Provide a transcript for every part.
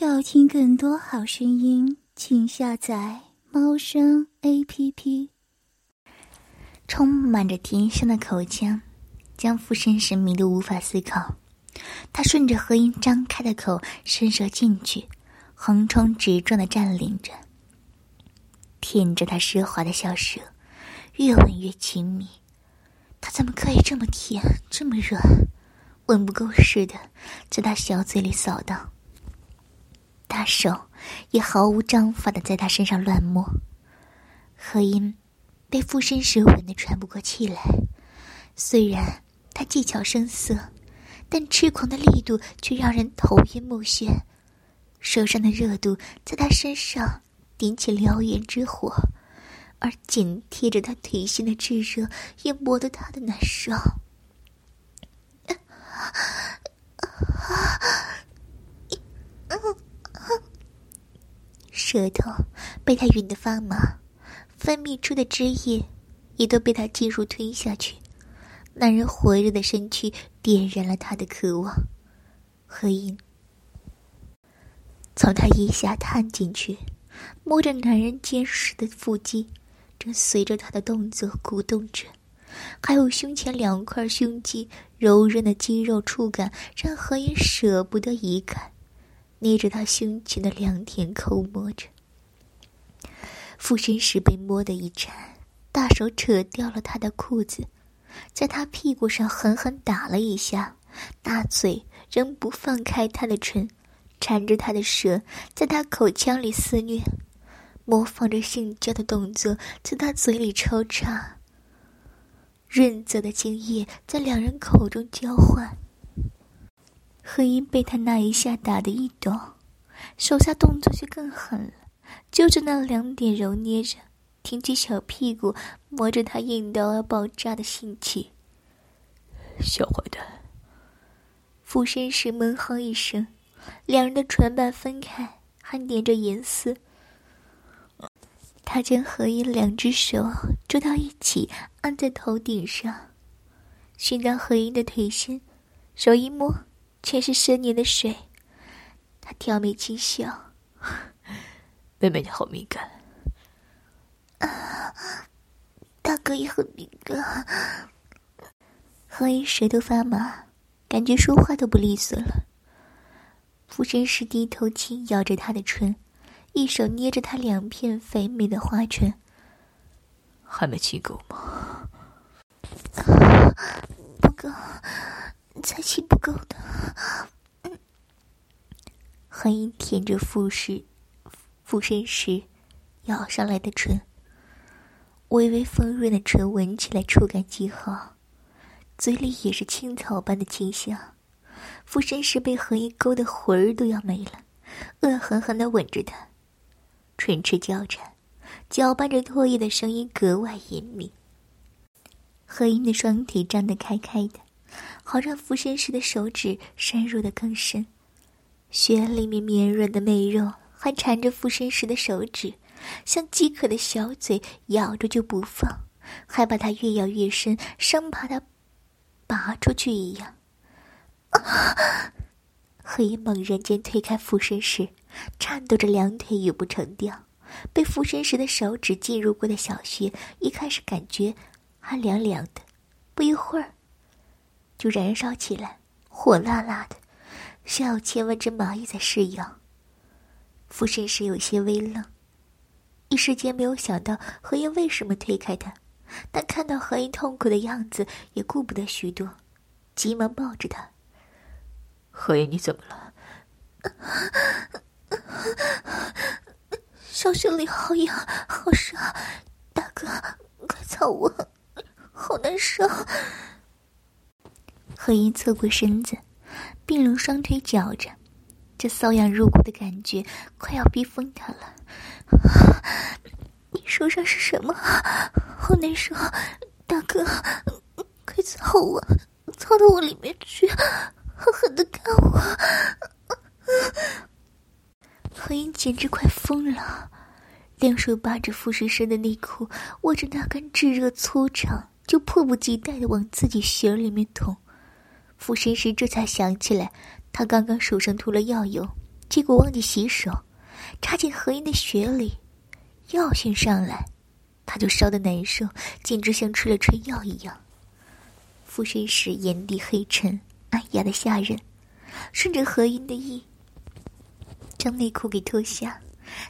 要听更多好声音，请下载猫声 A P P。充满着甜香的口腔，将傅绅士迷得无法思考。他顺着何音张开的口伸舌进去，横冲直撞的占领着，舔着他湿滑的小舌，越吻越亲密。他怎么可以这么甜，这么软？吻不够似的，在他小嘴里扫荡。大手也毫无章法的在他身上乱摸，何音被附身时吻得喘不过气来。虽然他技巧生涩，但痴狂的力度却让人头晕目眩。手上的热度在他身上点起燎原之火，而紧贴着他腿心的炙热也磨得他的难受。舌头被他吮得发麻，分泌出的汁液也都被他进入吞下去。男人火热的身躯点燃了他的渴望。何音从他腋下探进去，摸着男人坚实的腹肌，正随着他的动作鼓动着。还有胸前两块胸肌柔韧的肌肉触感，让何音舍不得移开。捏着他胸前的良田抠摸着，附身时被摸得一颤，大手扯掉了他的裤子，在他屁股上狠狠打了一下，大嘴仍不放开他的唇，缠着他的舌，在他口腔里肆虐，模仿着性交的动作，在他嘴里抽插，润泽的精液在两人口中交换。何音被他那一下打得一抖，手下动作却更狠了，揪着那两点揉捏着，挺起小屁股摸着他硬到要爆炸的性器。小坏蛋！俯身时闷哼一声，两人的唇瓣分开，还粘着银丝。他将何音两只手捉到一起，按在头顶上，寻到何音的腿心，手一摸。全是生年的水，他挑眉轻笑：“妹妹你好敏感。”啊，大哥也很敏感。何一舌头发麻，感觉说话都不利索了。俯身时低头轻咬着他的唇，一手捏着他两片肥美的花唇。还没亲够吗？不够。才亲不够的，何音舔着腹时附身时咬上来的唇，微微丰润的唇闻起来触感极好，嘴里也是青草般的清香。附身时被何音勾的魂儿都要没了，恶狠狠的吻着他，唇齿交缠，搅拌着唾液的声音格外隐秘。何音的双腿张得开开的。好让附身时的手指深入的更深，血里面绵软的媚肉还缠着附身时的手指，像饥渴的小嘴咬着就不放，还把它越咬越深，生怕它拔出去一样。何以猛然间推开附身时，颤抖着两腿也不成调，被附身时的手指进入过的小穴，一开始感觉还凉凉的，不一会儿。就燃烧起来，火辣辣的，像有千万只蚂蚁在噬咬。附身时有些微愣，一时间没有想到何英为什么推开他，但看到何英痛苦的样子，也顾不得许多，急忙抱着他。何英，你怎么了？小穴里好痒，好热，大哥，快操我，好难受。何英侧过身子，并拢双腿绞着，这瘙痒入骨的感觉快要逼疯他了。你手上是什么？好难受，大哥，快操我，操到我里面去，狠狠的干我！何音简直快疯了，两手扒着傅士生的内裤，握着那根炙热粗长，就迫不及待的往自己血里面捅。附身时这才想起来，他刚刚手上涂了药油，结果忘记洗手，插进何英的血里，药性上来，他就烧得难受，简直像吃了春药一样。附身时眼底黑沉，暗哑的吓人，顺着何英的意，将内裤给脱下，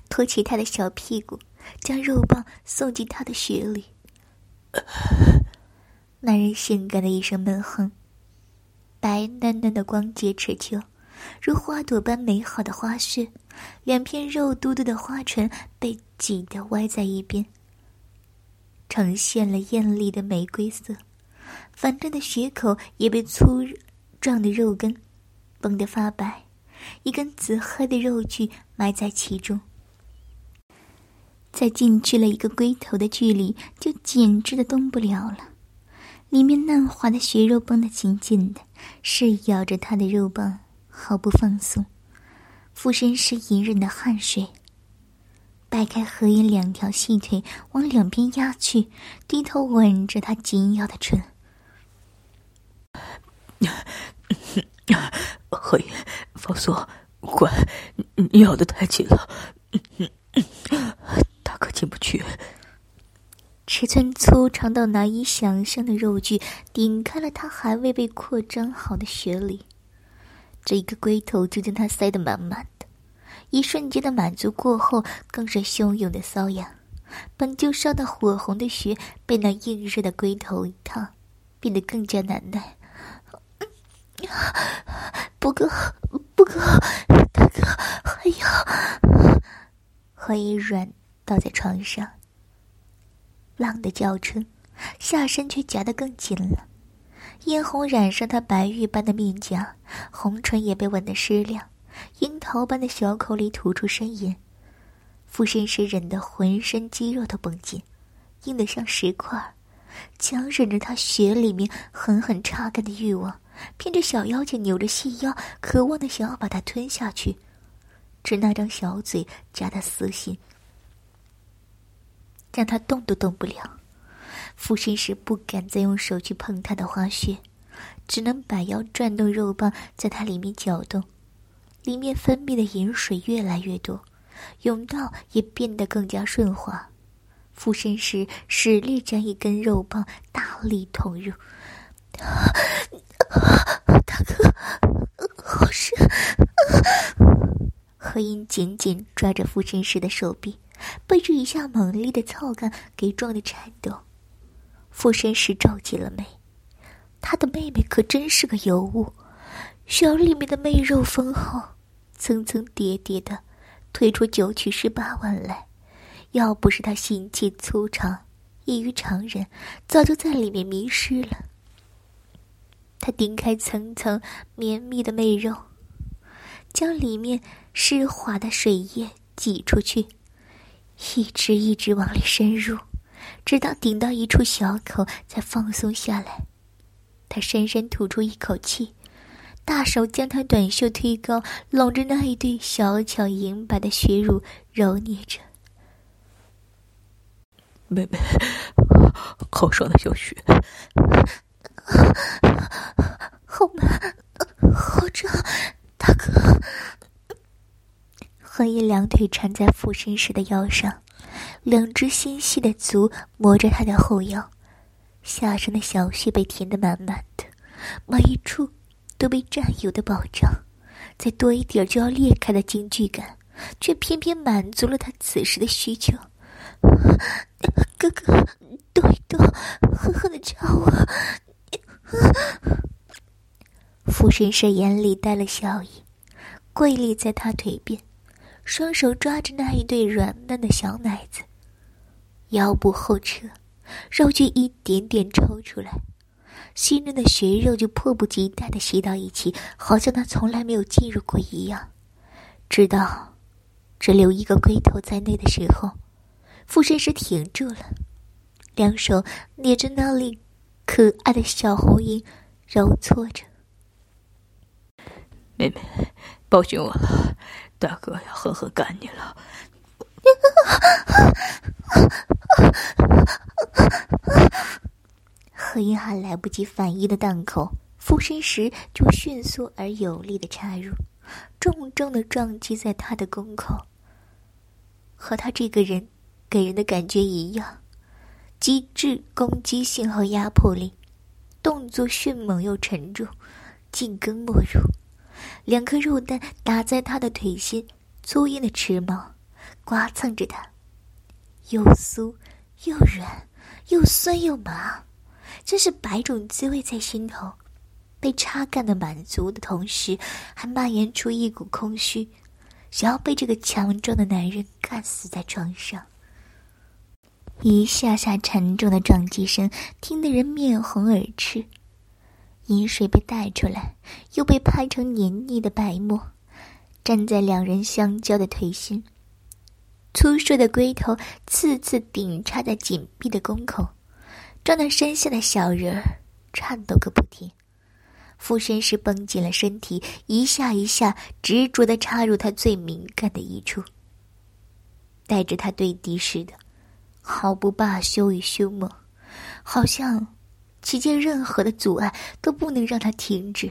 托起他的小屁股，将肉棒送进他的血里。男人性感的一声闷哼，白嫩嫩的光洁持久。如花朵般美好的花穴，两片肉嘟嘟的花唇被挤得歪在一边，呈现了艳丽的玫瑰色。反正的血口也被粗壮的肉根绷得发白，一根紫黑的肉具埋在其中。再进去了一个龟头的距离，就简直的动不了了。里面嫩滑的血肉绷得紧紧的，是咬着他的肉棒。毫不放松，附身时隐忍的汗水。掰开何言两条细腿，往两边压去，低头吻着他紧咬的唇。何言，放松，乖，你咬的太紧了，大哥进不去。尺寸粗长到难以想象的肉具顶开了他还未被扩张好的血里。这一个龟头就将他塞得满满的，一瞬间的满足过后，更是汹涌的瘙痒。本就烧得火红的血，被那硬热的龟头一烫，变得更加难耐。不够，不够，大哥，还有。何以软倒在床上，浪的叫声，下身却夹得更紧了。嫣红染上她白玉般的面颊，红唇也被吻得湿亮，樱桃般的小口里吐出呻吟。附身时忍得浑身肌肉都绷紧，硬得像石块，强忍着他血里面狠狠插干的欲望，偏着小妖精扭着细腰，渴望的想要把它吞下去，只那张小嘴夹得死心，让他动都动不了。附身时不敢再用手去碰他的花穴，只能摆腰转动肉棒，在它里面搅动，里面分泌的饮水越来越多，甬道也变得更加顺滑。附身时使力将一根肉棒大力捅入，大哥，好深！何音紧紧抓着附身时的手臂，被这一下猛烈的操干给撞得颤抖。傅山时皱起了眉，他的妹妹可真是个尤物，小里面的媚肉丰厚，层层叠叠的推出九曲十八弯来。要不是他心气粗长，异于常人，早就在里面迷失了。他顶开层层绵密的媚肉，将里面湿滑的水液挤出去，一直一直往里深入。直到顶到一处小口，才放松下来。他深深吐出一口气，大手将他短袖推高，拢着那一对小巧银白的血乳揉捏着。妹妹，好爽的小穴，好满，好胀，大哥。何以两腿缠在附身时的腰上。两只纤细的足磨着他的后腰，下身的小穴被填得满满的，每一处都被占有的保障。再多一点就要裂开的惊惧感，却偏偏满足了他此时的需求。哥哥，动一动，狠狠的掐我！附身时眼里带了笑意，跪立在他腿边，双手抓着那一对软嫩的小奶子。腰部后撤，肉就一点点抽出来，新嫩的血肉就迫不及待的吸到一起，好像他从来没有进入过一样。直到只留一个龟头在内的时候，附身师停住了，两手捏着那粒可爱的小红樱，揉搓着。妹妹，抱紧我了，大哥要狠狠干你了。何英还来不及反应的档口，附身时就迅速而有力的插入，重重的撞击在他的宫口。和他这个人给人的感觉一样，极致攻击性和压迫力，动作迅猛又沉重，进根没入。两颗肉蛋打在他的腿心，粗硬的齿毛刮蹭着他，又酥又软，又酸又麻，真是百种滋味在心头。被插干的满足的同时，还蔓延出一股空虚，想要被这个强壮的男人干死在床上。一下下沉重的撞击声，听得人面红耳赤。饮水被带出来，又被拍成黏腻的白沫，站在两人相交的腿心。粗硕的龟头次次顶插在紧闭的宫口，撞得身下的小人儿颤抖个不停。附身时绷紧了身体，一下一下执着的插入他最敏感的一处，带着他对敌似的，毫不罢休与凶猛，好像其间任何的阻碍都不能让他停止。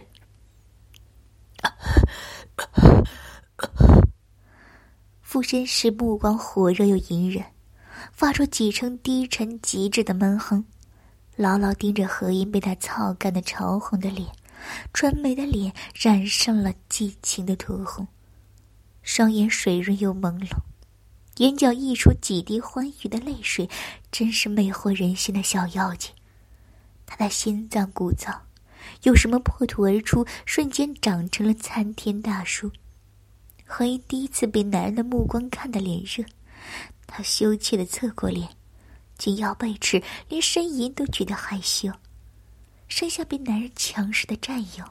附身时目光火热又隐忍，发出几声低沉极致的闷哼，牢牢盯着何音被他操干的潮红的脸。纯美的脸染上了激情的酡红，双眼水润又朦胧，眼角溢出几滴欢愉的泪水，真是魅惑人心的小妖精。他的心脏鼓噪，有什么破土而出，瞬间长成了参天大树。何英第一次被男人的目光看得脸热，他羞怯的侧过脸，紧咬背齿，连呻吟都觉得害羞。剩下被男人强势的占有，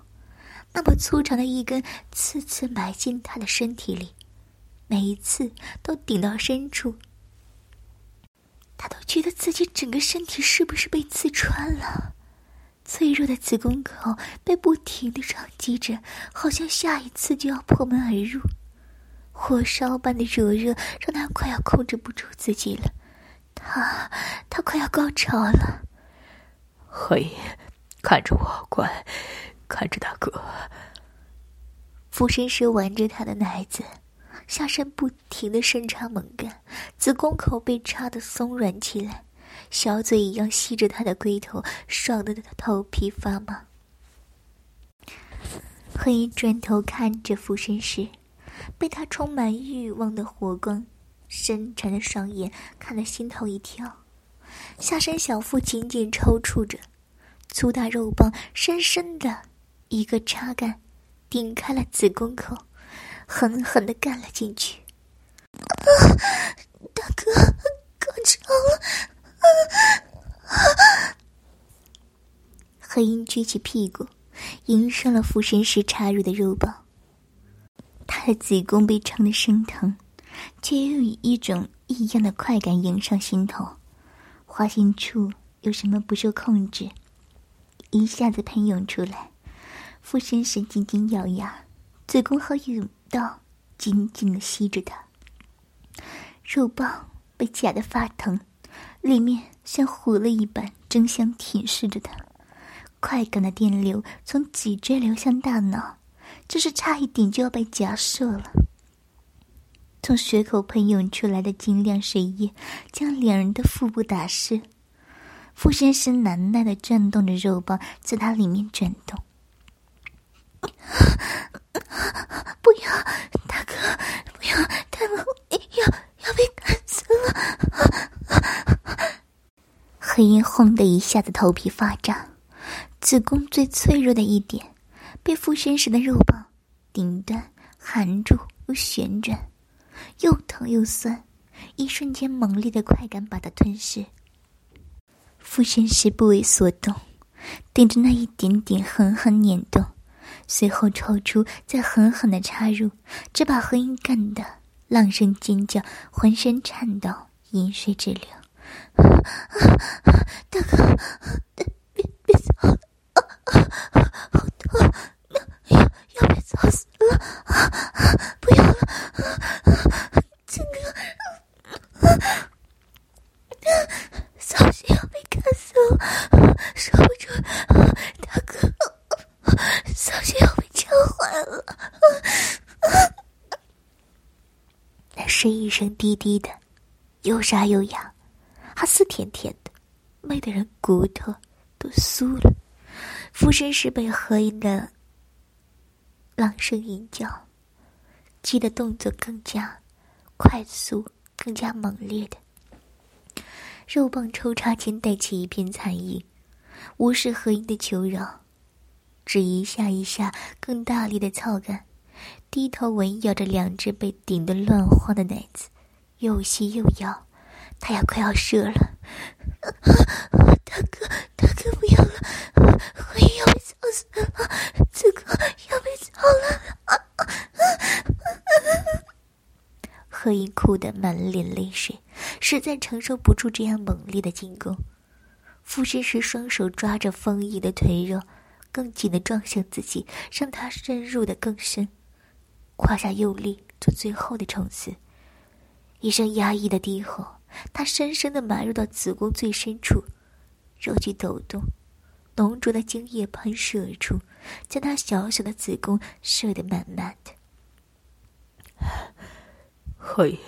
那么粗长的一根，次次埋进他的身体里，每一次都顶到深处。他都觉得自己整个身体是不是被刺穿了？脆弱的子宫口被不停的撞击着，好像下一次就要破门而入。火烧般的灼热让他快要控制不住自己了，他他快要高潮了。何以。看着我，乖，看着大哥。俯身时玩着他的奶子，下身不停的深插猛干，子宫口被插得松软起来，小嘴一样吸着他的龟头，爽得他头皮发麻。何以转头看着附身时，被他充满欲望的火光，深沉的双眼看得心头一跳，下身小腹紧紧抽搐着。粗大肉棒深深的一个插干，顶开了子宫口，狠狠的干了进去。啊，大哥，高潮了！啊！何英举起屁股，迎上了附身时插入的肉棒。他的子宫被撑得生疼，却又以一种异样的快感迎上心头，花心处有什么不受控制。一下子喷涌出来，附身时紧紧咬牙，子宫和甬刀紧紧的吸着他。肉棒被夹得发疼，里面像活了一般，争相舔舐着他。快感的电流从脊椎流向大脑，这是差一点就要被夹射了。从血口喷涌出来的晶亮水液，将两人的腹部打湿。傅先生难耐的转动着肉棒，在他里面转动。不要，大哥，不要，他们要要被干死了！黑鹰轰的一下子头皮发炸，子宫最脆弱的一点，被附身时的肉棒顶端、含住又旋转，又疼又酸，一瞬间猛烈的快感把他吞噬。附身时不为所动，顶着那一点点狠狠碾动，随后抽出，再狠狠的插入，这把何音干的浪声尖叫，浑身颤抖，饮水直流。大哥，别别走，好痛，要要被操死了，不要了，这个，小心要被干死了。受不住，大哥，小心要被敲坏了。是一声低低的，又沙又哑，还丝甜甜的，美得人骨头都酥了。附身时被何音的朗声吟叫，激的动作更加快速，更加猛烈的。肉棒抽插间带起一片残影，无视何音的求饶，只一下一下更大力的操干，低头吻咬着两只被顶得乱晃的奶子，又吸又咬，他要快要射了。大哥，大哥不要了，何音要被操死了，此刻要被操了。啊啊啊何音哭得满脸泪水。实在承受不住这样猛烈的进攻，附身时双手抓着丰毅的腿肉，更紧的撞向自己，让他深入的更深，胯下用力做最后的冲刺。一声压抑的低吼，他深深的埋入到子宫最深处，肉体抖动，浓浊的精液喷射而出，将他小小的子宫射得满满的。嘿。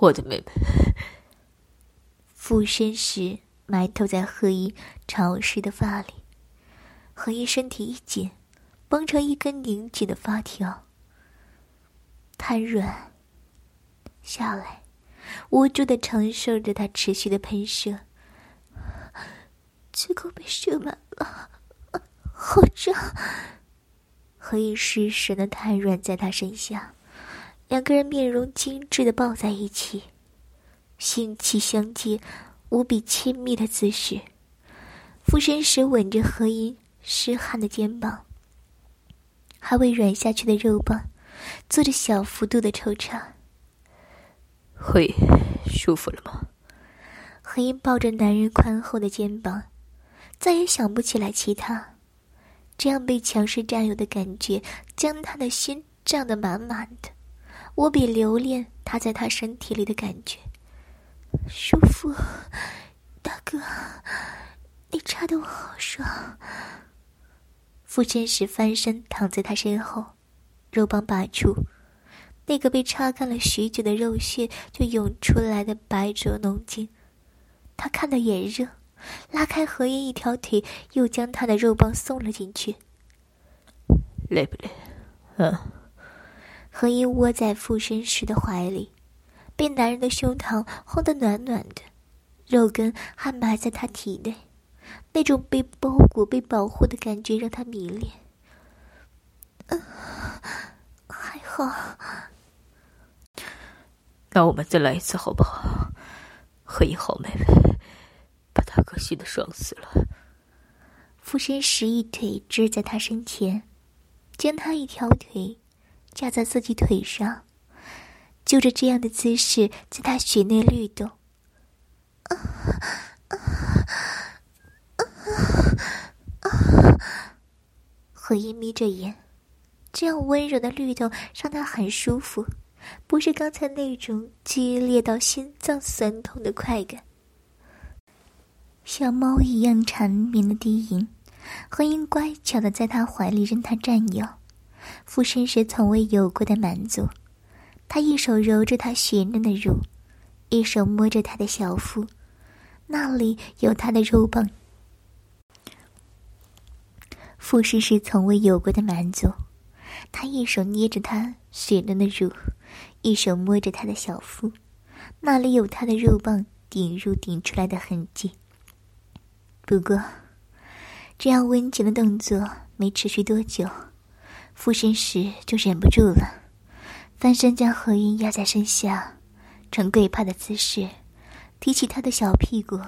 我的妹妹，附身时埋头在贺一潮湿的发里，何一身体一紧，绷成一根拧紧的发条，瘫软下来，无助的承受着他持续的喷射，子宫被射满了，好胀。何一失神的瘫软在他身下。两个人面容精致的抱在一起，性气相接，无比亲密的姿势。附身时吻着何音湿汗的肩膀，还未软下去的肉棒，做着小幅度的抽插。会舒服了吗？何音抱着男人宽厚的肩膀，再也想不起来其他。这样被强势占有的感觉，将他的心胀得满满的。我比留恋他在他身体里的感觉，舒服，大哥，你插的我好爽。附身时翻身躺在他身后，肉棒拔出，那个被擦干了许久的肉屑就涌出来的白灼浓精，他看得眼热，拉开何音一条腿，又将他的肉棒送了进去。累不累？嗯。何音窝在附身时的怀里，被男人的胸膛烘得暖暖的，肉根还埋在他体内，那种被包裹、被保护的感觉让他迷恋。嗯，还好。那我们再来一次好不好？何音好妹妹，把大哥吸的爽死了。附身时一腿支在他身前，将他一条腿。架在自己腿上，就着这样的姿势，在他血内律动。何音眯着眼，这样温柔的律动让他很舒服，不是刚才那种激烈到心脏酸痛的快感。像猫一样缠绵的低吟，何音乖巧的在他怀里任他占有。附身时从未有过的满足，他一手揉着她雪嫩的乳，一手摸着她的小腹，那里有他的肉棒。附身时从未有过的满足，他一手捏着她雪嫩的乳，一手摸着她的小腹，那里有他的肉棒顶入顶出来的痕迹。不过，这样温情的动作没持续多久。附身时就忍不住了，翻身将何音压在身下，呈跪趴的姿势，提起他的小屁股，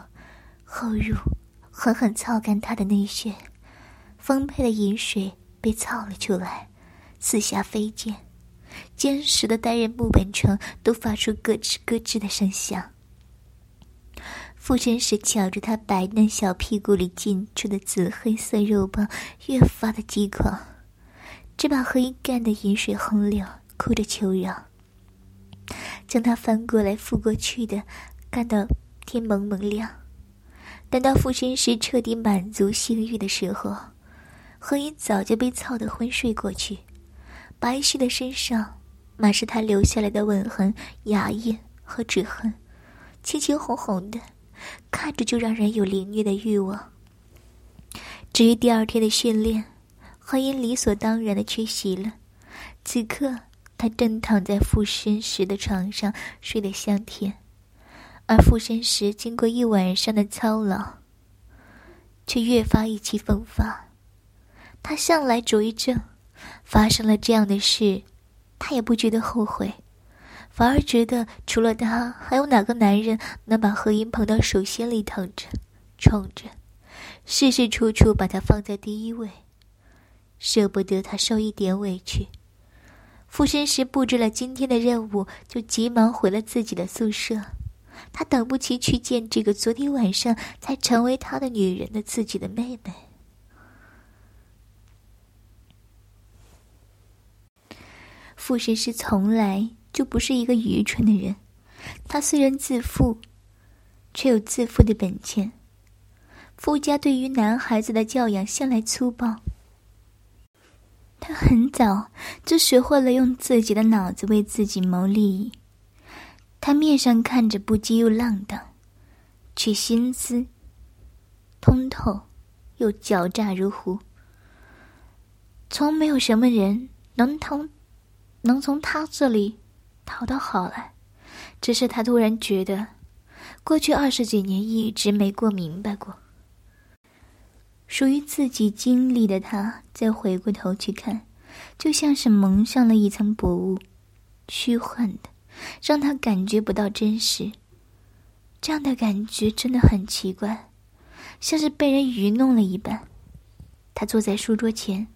后入，狠狠操干他的内穴，丰沛的饮水被操了出来，四下飞溅，坚实的单人木板床都发出咯吱咯吱的声响。附身时瞧着他白嫩小屁股里进出的紫黑色肉棒，越发的激狂。只把何音干的饮水横流，哭着求饶，将他翻过来覆过去的干到天蒙蒙亮。等到附身时彻底满足性欲的时候，何音早就被操得昏睡过去，白皙的身上满是他留下来的吻痕、牙印和指痕，青青红红的，看着就让人有凌虐的欲望。至于第二天的训练，何音理所当然的缺席了。此刻，他正躺在附身时的床上睡得香甜，而附身时经过一晚上的操劳，却越发意气风发。他向来主意正，发生了这样的事。他也不觉得后悔，反而觉得除了他，还有哪个男人能把何英捧到手心里疼着、宠着，事事处处把他放在第一位，舍不得他受一点委屈。附身时布置了今天的任务，就急忙回了自己的宿舍。他等不及去见这个昨天晚上才成为他的女人的自己的妹妹。傅神师从来就不是一个愚蠢的人，他虽然自负，却有自负的本钱。傅家对于男孩子的教养向来粗暴，他很早就学会了用自己的脑子为自己谋利益。他面上看着不羁又浪荡，却心思通透又狡诈如狐，从没有什么人能通。能从他这里讨到好来，只是他突然觉得，过去二十几年一直没过明白过。属于自己经历的他，再回过头去看，就像是蒙上了一层薄雾，虚幻的，让他感觉不到真实。这样的感觉真的很奇怪，像是被人愚弄了一般。他坐在书桌前，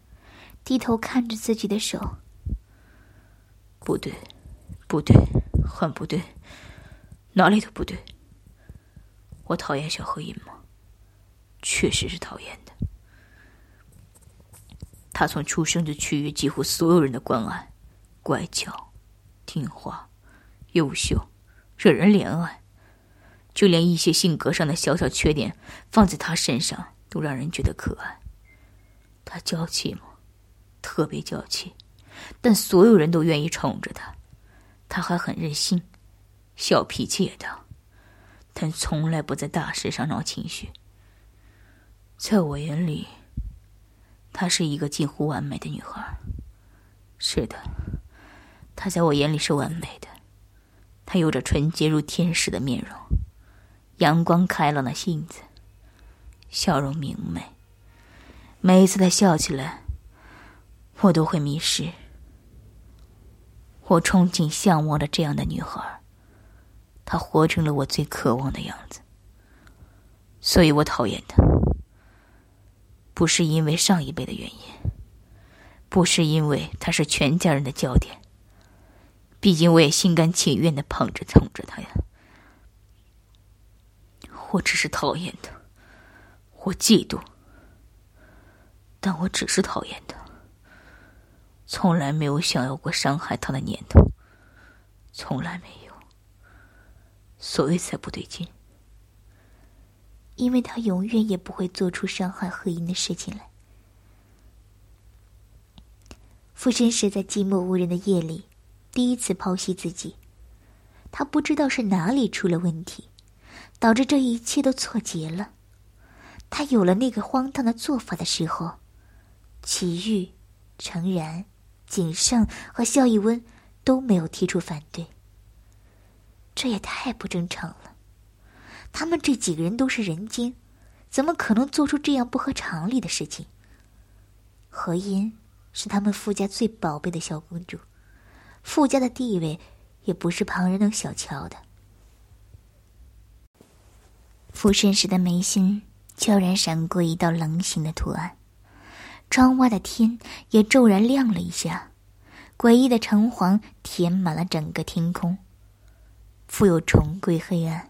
低头看着自己的手。不对，不对，很不对，哪里都不对。我讨厌小何音吗？确实是讨厌的。他从出生就取悦几乎所有人的关爱，乖巧、听话、优秀，惹人怜爱。就连一些性格上的小小缺点，放在他身上都让人觉得可爱。他娇气吗？特别娇气。但所有人都愿意宠着他，他还很任性，小脾气也大，但从来不在大事上闹情绪。在我眼里，她是一个近乎完美的女孩。是的，她在我眼里是完美的。她有着纯洁如天使的面容，阳光开朗的性子，笑容明媚。每一次她笑起来，我都会迷失。我憧憬、向往着这样的女孩，她活成了我最渴望的样子。所以我讨厌她，不是因为上一辈的原因，不是因为她是全家人的焦点。毕竟我也心甘情愿的捧着、宠着她呀。我只是讨厌她，我嫉妒，但我只是讨厌她。从来没有想要过伤害他的念头，从来没有，所以才不对劲。因为他永远也不会做出伤害何英的事情来。附身时在寂寞无人的夜里，第一次剖析自己，他不知道是哪里出了问题，导致这一切都错结了。他有了那个荒唐的做法的时候，祁煜、诚然。景胜和萧逸温都没有提出反对。这也太不正常了，他们这几个人都是人精，怎么可能做出这样不合常理的事情？何音是他们傅家最宝贝的小公主，傅家的地位也不是旁人能小瞧的。傅慎时的眉心悄然闪过一道棱形的图案。窗外的天也骤然亮了一下，诡异的橙黄填满了整个天空，复又重归黑暗。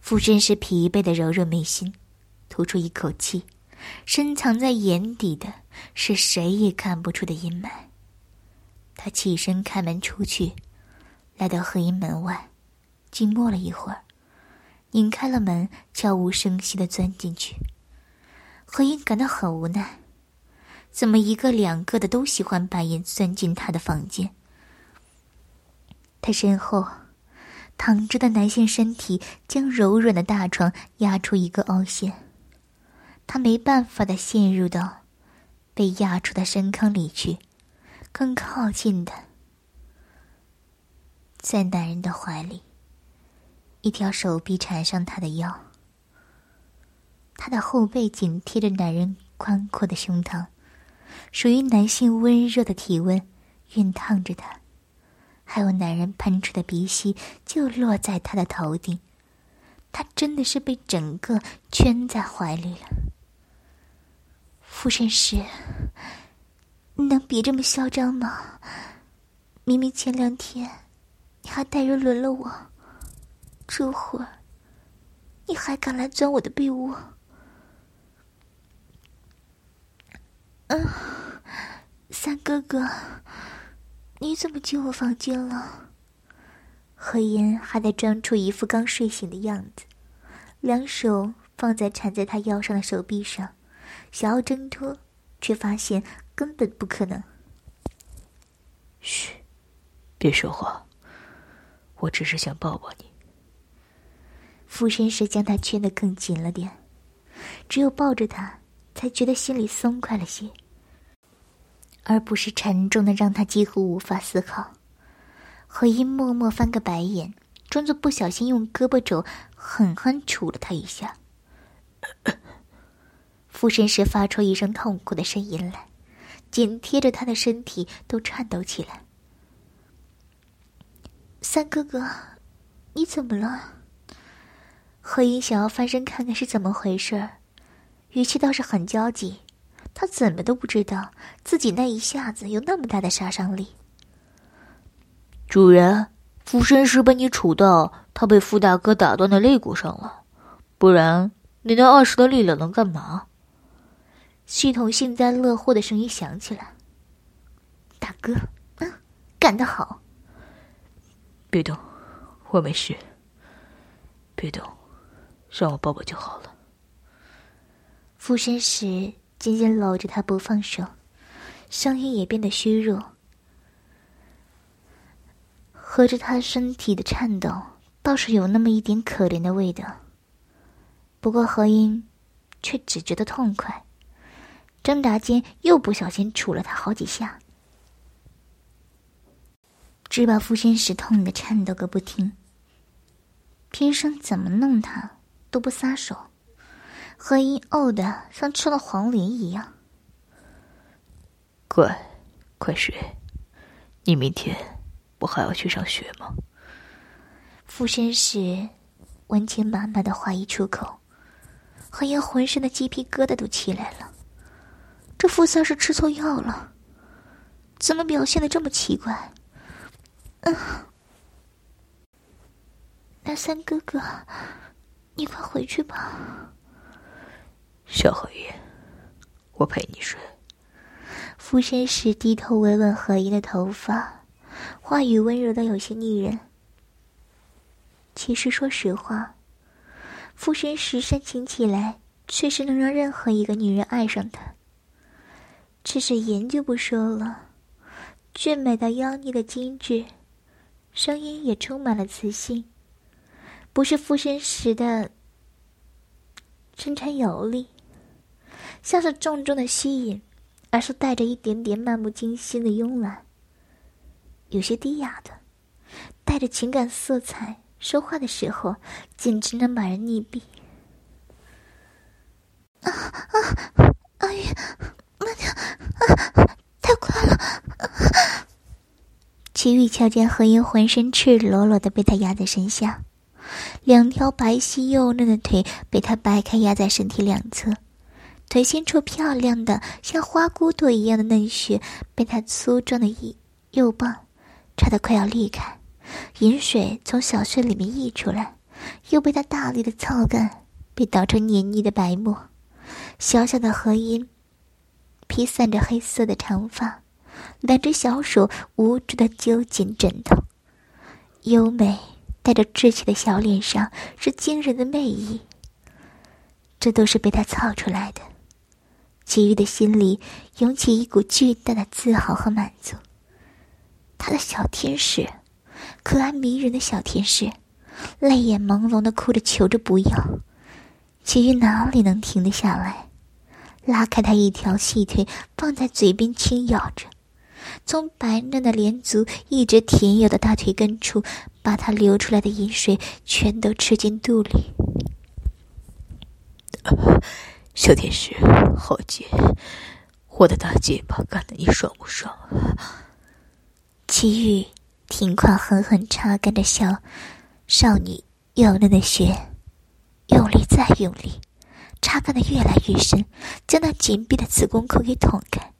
附身时疲惫的揉揉眉心，吐出一口气，深藏在眼底的是谁也看不出的阴霾。他起身开门出去，来到黑阴门外，静默了一会儿，拧开了门，悄无声息的钻进去。何英感到很无奈。怎么一个两个的都喜欢半夜钻进他的房间？他身后躺着的男性身体将柔软的大床压出一个凹陷，他没办法的陷入到被压出的深坑里去，更靠近的在男人的怀里，一条手臂缠上他的腰，他的后背紧贴着男人宽阔的胸膛，属于男性温热的体温熨烫着他。还有男人喷出的鼻息就落在他的头顶，他真的是被整个圈在怀里了。傅神师，你能别这么嚣张吗？明明前两天你还带人轮了我，这会儿你还敢来钻我的被窝？嗯，三哥哥。你怎么进我房间了？何言还在装出一副刚睡醒的样子，两手放在缠在他腰上的手臂上，想要挣脱，却发现根本不可能。嘘，别说话，我只是想抱抱你。傅绅士将他圈得更紧了点，只有抱着他，才觉得心里松快了些。而不是沉重的，让他几乎无法思考。何音默默翻个白眼，装作不小心用胳膊肘狠狠杵了他一下。附身时发出一声痛苦的声音来，紧贴着他的身体都颤抖起来。三哥哥，你怎么了？何音想要翻身看看是怎么回事，语气倒是很焦急。他怎么都不知道自己那一下子有那么大的杀伤力。主人，附身时被你杵到他被傅大哥打断的肋骨上了，不然你那二十的力量能干嘛？系统幸灾乐祸的声音响起来：“大哥，嗯，干得好！别动，我没事。别动，让我抱抱就好了。”附身时。紧紧搂着他不放手，声音也变得虚弱。合着他身体的颤抖，倒是有那么一点可怜的味道。不过何音却只觉得痛快，挣扎间又不小心杵了他好几下，只把傅先使痛得颤抖个不停。平生怎么弄他都不撒手。何音呕的像吃了黄连一样。乖，快睡，你明天不还要去上学吗？附身时，温情满满的话一出口，何英浑身的鸡皮疙瘩都起来了。这傅三是吃错药了？怎么表现的这么奇怪？嗯，那三哥哥，你快回去吧。小何音，我陪你睡。附身时低头吻吻何音的头发，话语温柔的有些腻人。其实说实话，附身时煽情起来，确实能让任何一个女人爱上他。只是颜就不说了，俊美到妖孽的精致，声音也充满了磁性，不是附身时的深沉有力。像是重重的吸引，而是带着一点点漫不经心的慵懒，有些低哑的，带着情感色彩。说话的时候，简直能把人溺毙。啊啊！哎呀，慢点！啊，太快了！齐玉瞧见何英浑身赤裸裸的被他压在身下，两条白皙幼嫩的腿被他掰开压在身体两侧。腿心处漂亮的像花骨朵一样的嫩穴，被他粗壮的一右棒插得快要裂开，饮水从小穴里面溢出来，又被他大力的操干，被捣成黏腻的白沫。小小的和音披散着黑色的长发，两只小手无助的揪紧枕头，优美带着稚气的小脸上是惊人的魅意，这都是被他操出来的。齐豫的心里涌起一股巨大的自豪和满足。他的小天使，可爱迷人的小天使，泪眼朦胧的哭着求着不要。其余哪里能停得下来？拉开他一条细腿，放在嘴边轻咬着，从白嫩的脸足一直舔咬到大腿根处，把他流出来的饮水全都吃进肚里。小天使，好姐，我的大鸡巴干的你爽不爽？齐宇挺胯狠狠插干着小少女幼嫩的血，用力再用力，插干的越来越深，将那紧闭的子宫口给捅开，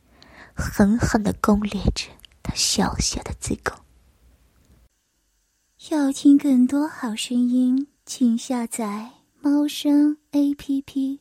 狠狠的攻裂着她小小的子宫。要听更多好声音，请下载猫声 A P P。